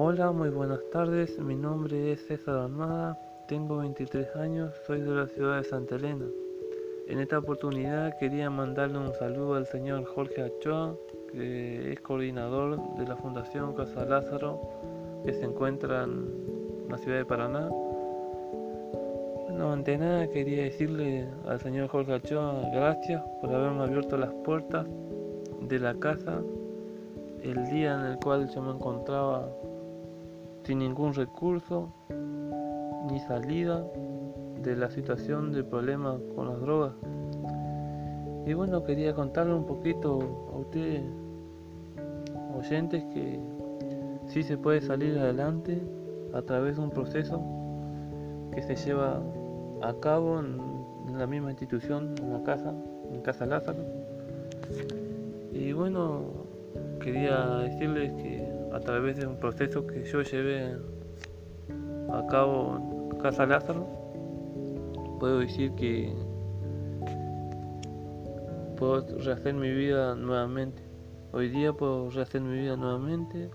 Hola, muy buenas tardes. Mi nombre es César Armada, tengo 23 años, soy de la ciudad de Santa Elena. En esta oportunidad quería mandarle un saludo al señor Jorge Achoa, que es coordinador de la Fundación Casa Lázaro, que se encuentra en la ciudad de Paraná. Bueno, ante nada quería decirle al señor Jorge Achoa gracias por haberme abierto las puertas de la casa el día en el cual yo me encontraba sin ningún recurso ni salida de la situación de problemas con las drogas. Y bueno, quería contarle un poquito a ustedes, oyentes, que sí se puede salir adelante a través de un proceso que se lleva a cabo en, la misma institución, en la casa, en Casa Lázaro. Y bueno, quería decirles que a través de un proceso que yo llevé a cabo en Casa Lázaro, puedo decir que puedo rehacer mi vida nuevamente. Hoy día puedo rehacer mi vida nuevamente,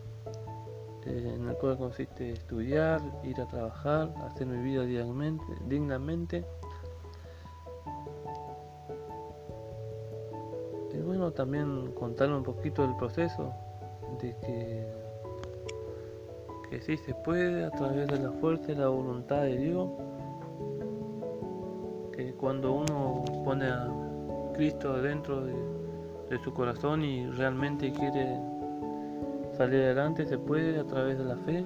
eh, en el cual consiste estudiar, ir a trabajar, hacer mi vida dignamente, dignamente. Y bueno, también contarle un poquito del proceso, de que que sí se puede a través de la fuerza y la voluntad de Dios, que cuando uno pone a Cristo dentro de, su corazón y realmente quiere salir adelante, se puede a través de la fe.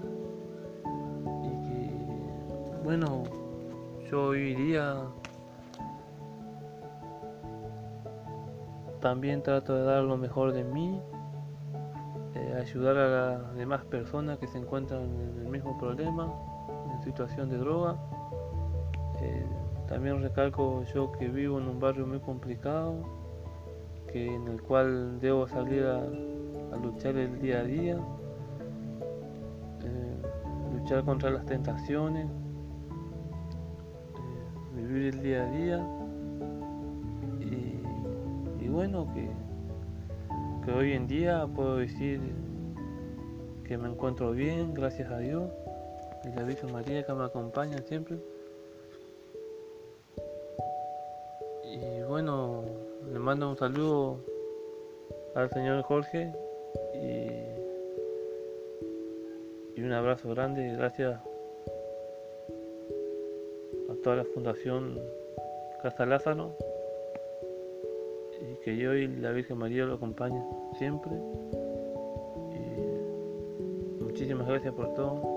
Y que, bueno, yo día también trato de dar lo mejor de mí ayudar a las demás personas que se encuentran en el mismo problema, en situación de droga. Eh, también recalco yo que vivo en un barrio muy complicado, que en el cual debo salir a, luchar el día a día, eh, luchar contra las tentaciones, eh, vivir el día a día y, bueno que, que hoy en día puedo decir que me encuentro bien, gracias a Dios, y la Virgen María que me acompaña siempre. Y bueno, le mando un saludo al señor Jorge y, un abrazo grande, gracias a toda la Fundación Casa Lázaro y que yo y la Virgen María lo acompañen siempre. Muchísimas gracias por todo.